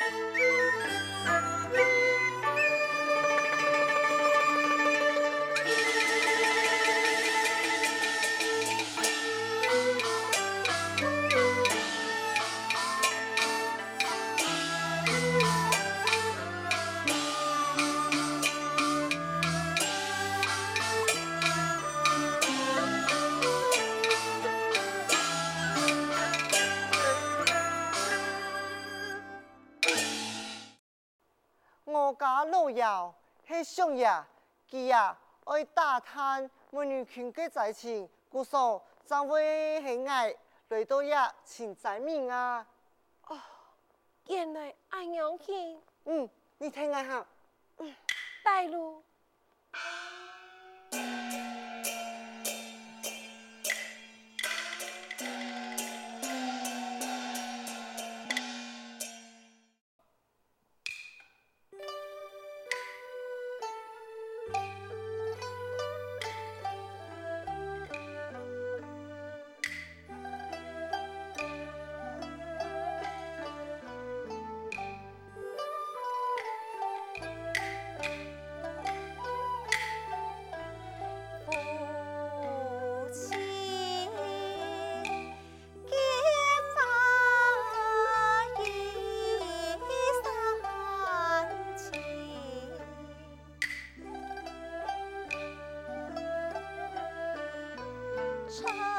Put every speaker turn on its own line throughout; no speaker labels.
老 上呀，佮呀爱打探母女群嘅灾情，故说怎会系爱来到呀请灾民啊？
哦，原来爱样去。
嗯，你听下哈。
嗯，带路。Sure.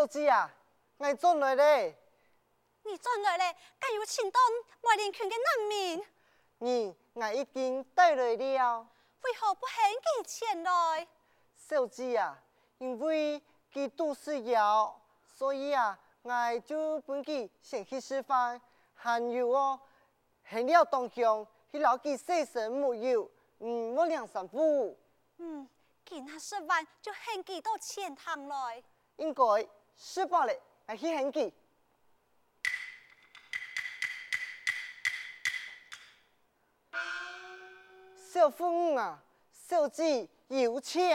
小姐啊，我转来嘞。
你转来嘞，敢有请到外林群的难民？
你我已经带来了。
为何不肯给前来？
小姐啊，因为佢肚子饿，所以啊，我就本佢先去吃饭。还有哦，还了东乡去捞佢洗身沐浴，嗯，我两三步。
嗯，给他吃饭就喊佢到钱堂来。
应该。吃饱了，还去喊佢。小凤啊，小姐有请。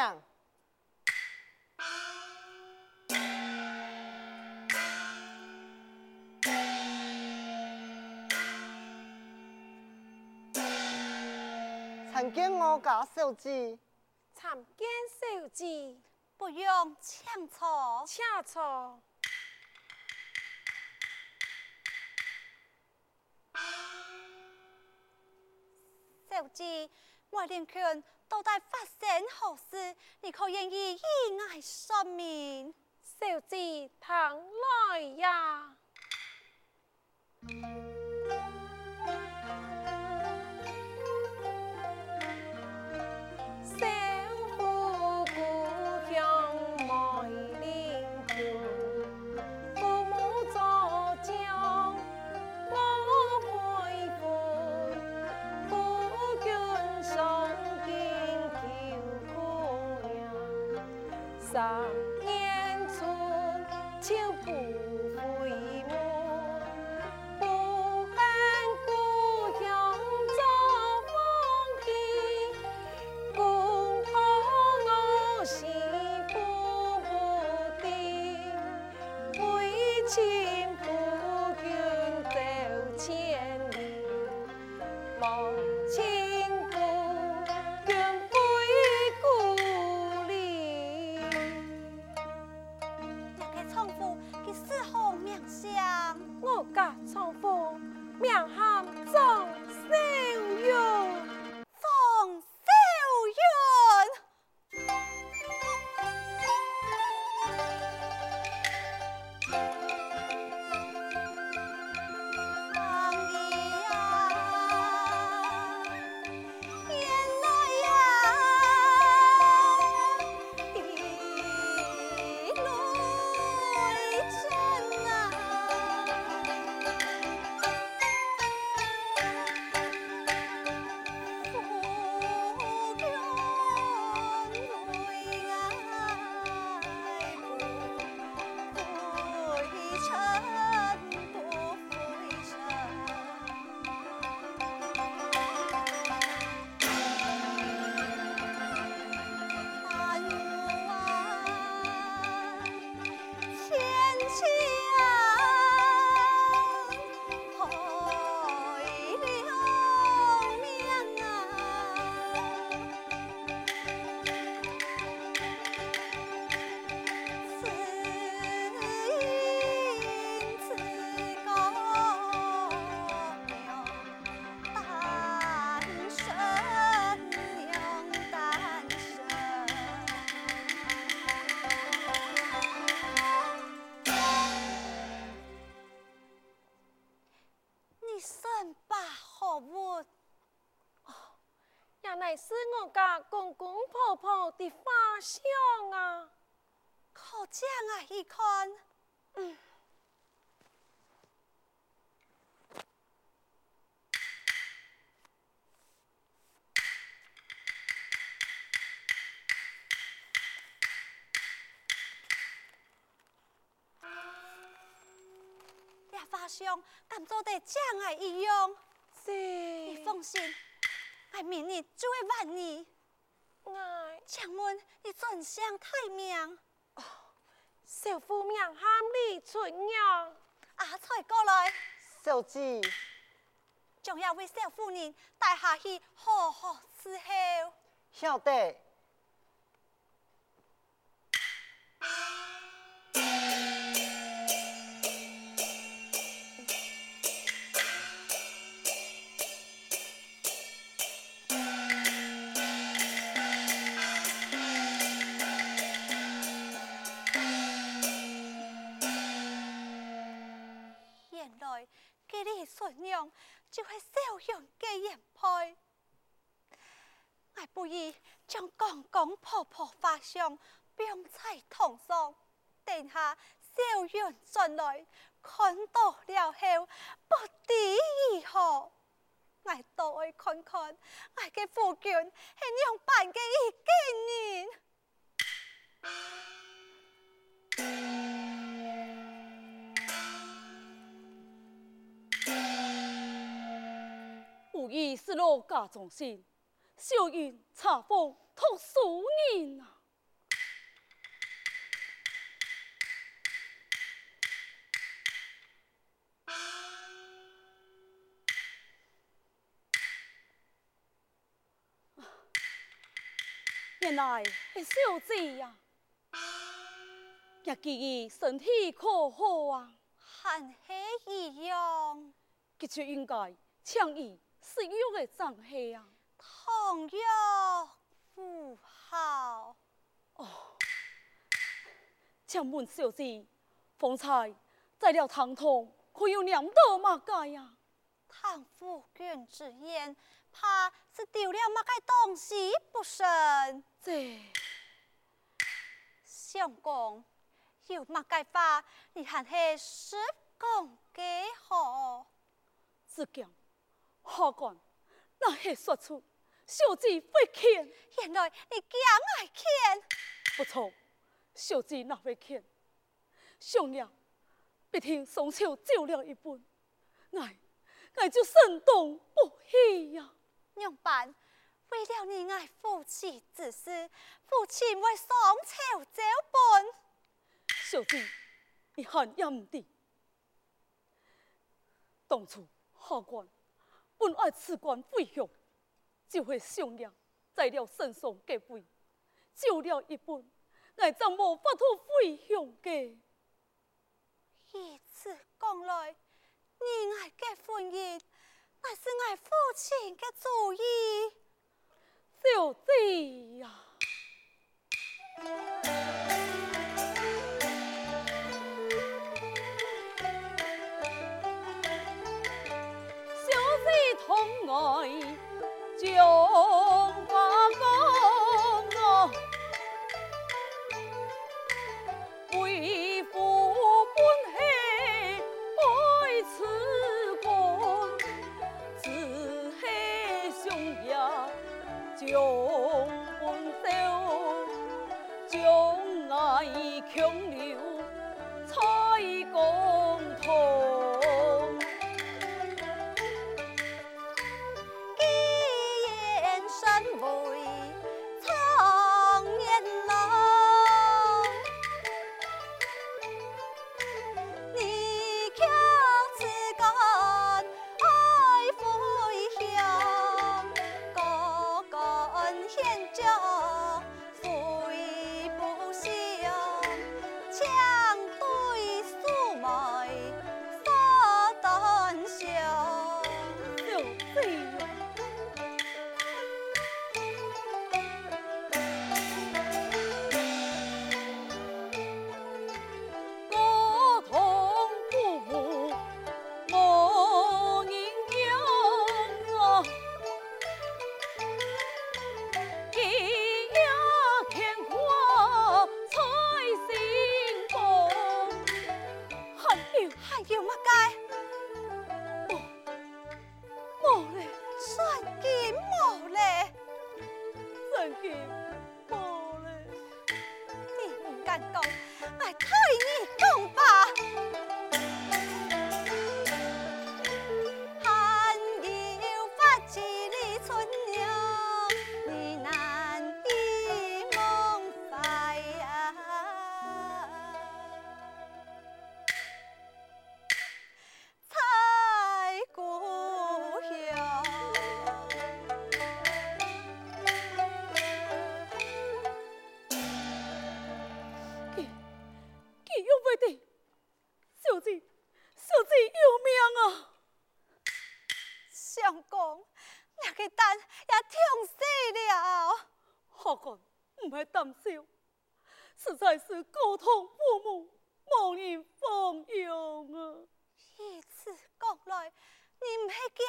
参见我家小姐。
参见小姐。
不用，请坐。
请坐。
小姐，外林群到底发生何事？你可愿意意外说明？
小姐，唐来呀。千好物。哦，原来是我家公公婆婆的花香啊！
可见啊，一看，画像敢做得像我一样？
是。
你放心，我明日就会还你。
哎
请问你尊姓太名？
哦，小夫名喊李春阳。
阿彩过来。
小姐，
仲要为小夫人带下去好好伺候。
晓得。
就会笑容嘅颜配，我不如将公公婆婆画像放在堂上，等下小人进来看到了后，不知如何。我倒去看看，我嘅夫君系样办嘅一个人。
是落家中心，小云查封托数年啊！原来是小姐呀，也记忆身体可好啊？
还是一样，
的确应该强医。是玉的长黑啊，
汤药不好。
哦，请问小姐，方才在了汤桶，可有念到嘛该呀？
唐夫君之言，怕是丢了嘛该东西不成？
这
相公有嘛该法，你还是讲给好？
是讲。下官那是说出小姐会欠，
原来你讲爱欠。
不错，小姐那会欠，上了必听宋秋救了一半，爱爱就心动不已呀。
娘办？为了你爱夫妻之事，父亲会上秋走本。
小姐，你还阴的，当初下官。本爱辞官回乡，就会上了，在了身上结位，救了一本，爱怎无法度回乡嘅？
以此讲来，你爱结婚姻，乃是爱父亲的主意，
小姐呀。同爱就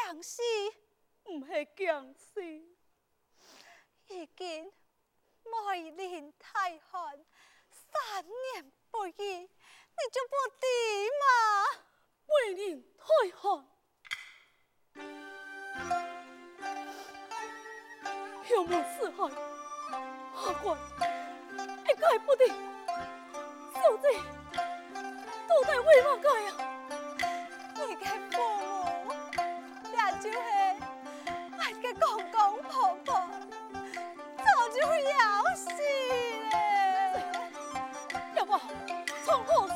你唔系强死，
唔系强死，
已经梅林大旱，三年不遇，你就不敌嘛？
梅林大旱，有冇四海？阿官。改不得，小姐，都在为嘛改呀？
你嘅父母，也就是我嘅公公婆婆，早就要死了。
要不，
从后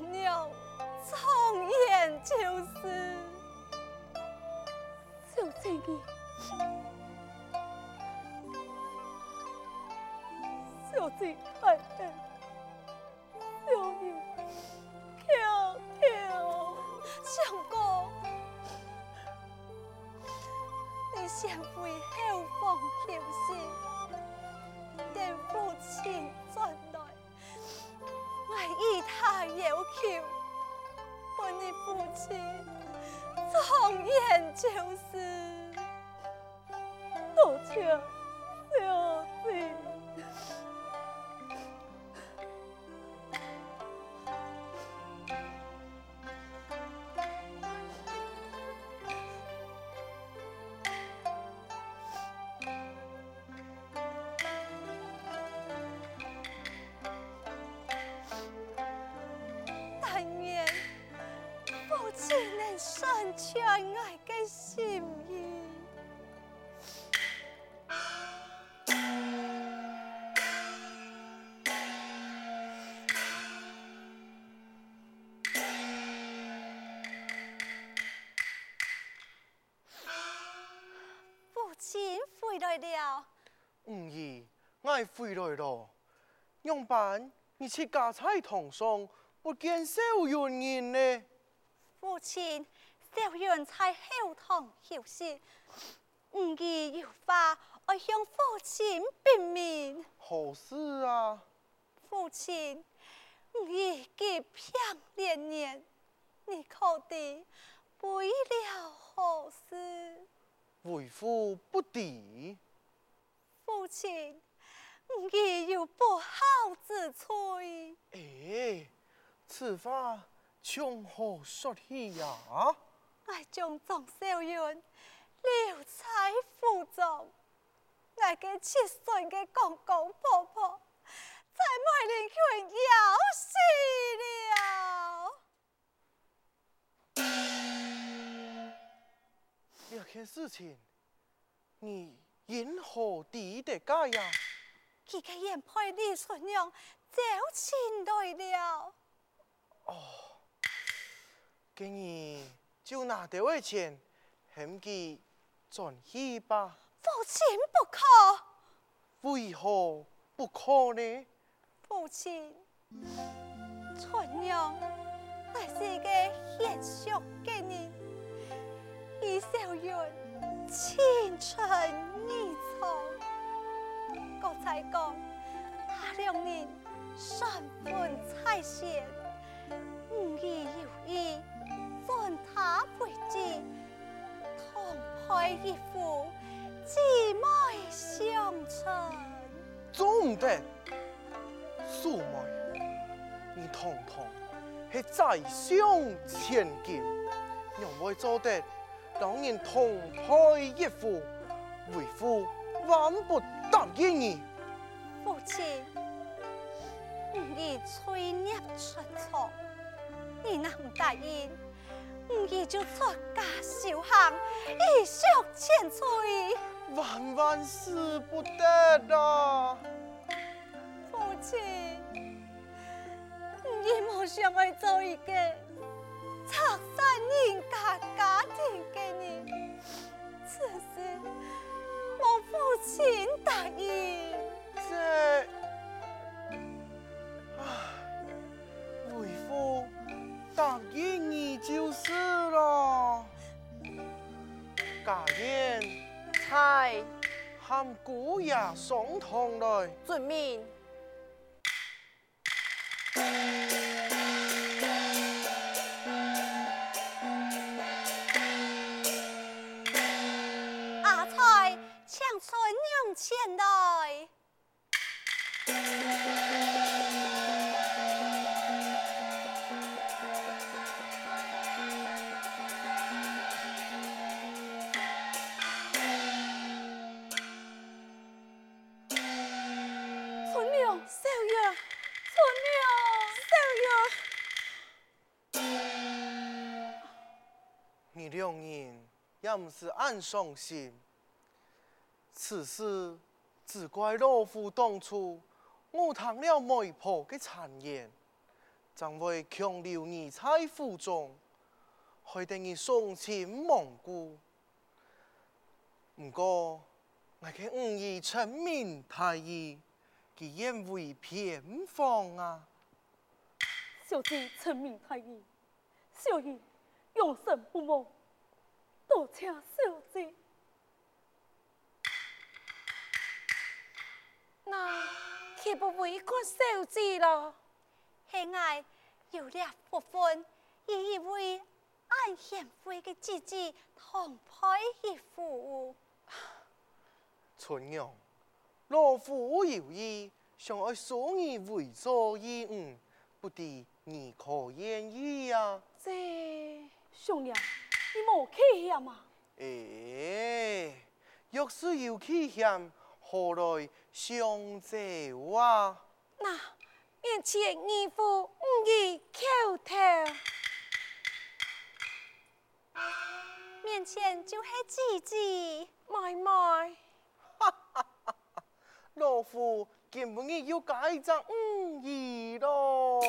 娘，从言就是
小姐儿，小姐爱恩，小友跳跳，
相公，你先回后方休息，等父亲转来，我依他要求，把你父亲从严就是，
多
谢来了，
唔儿，我回来咯。样板，你去家菜堂上，不见小人影呢？
父亲，小圆在后堂休息，吾儿有话我向父亲禀明。
何事啊？
父亲，吾儿结平连年，你可知为了何事？
为父不敌。
父亲，吾儿有不好之处。
哎，此话从何说起呀？
我将张小云留在府中，我嘅七岁嘅公公婆婆在梅林区要死了。
这件事情，你因何抵得解呀？
佢嘅眼配李春娘就亲来了。
哦给你就拿这位钱，hem 记转去吧。
父亲不可，
为何不可呢？
父亲，春娘乃是个贤淑的人，以小人青春。刚才讲他两人善分彩线，吾儿有意尊他为子，同配一夫，姊妹相称。
总得，素妹，你堂堂系在上千金，让我做得当年同配一夫，为父万不答应你。
父亲，吾儿催孽出错，你若唔答应，吾儿就出家修行，一续千岁。
万万使不得啊！
父亲，吾儿冇想爱做一个拆散人家家庭嘅人，此事我父亲答应。
这，唉，为父答应你就是了。家人
菜
含姑爷送堂来。
遵命。
两人也不是暗伤心，此事只怪老夫当初误谈了媒婆的谗言，怎会强留你在府中，害得你伤心亡故。不过，我看五姨聪明大义，竟然会偏方啊！
小姐聪明大义，小姨永生不忘。多请小姐。
那岂不为过小姐了？
现在有了福分，也以为俺贤惠的姐姐同配一夫。
春娘，老夫有意想爱送你为做义母，不知你可愿意呀？
这兄娘。你莫气嫌嘛！
哎，若是有气嫌，何来相助啊？
那面前义父唔易口头，
面前就是姐姐
妹妹。
哈哈！老夫根本已有改正唔易咯。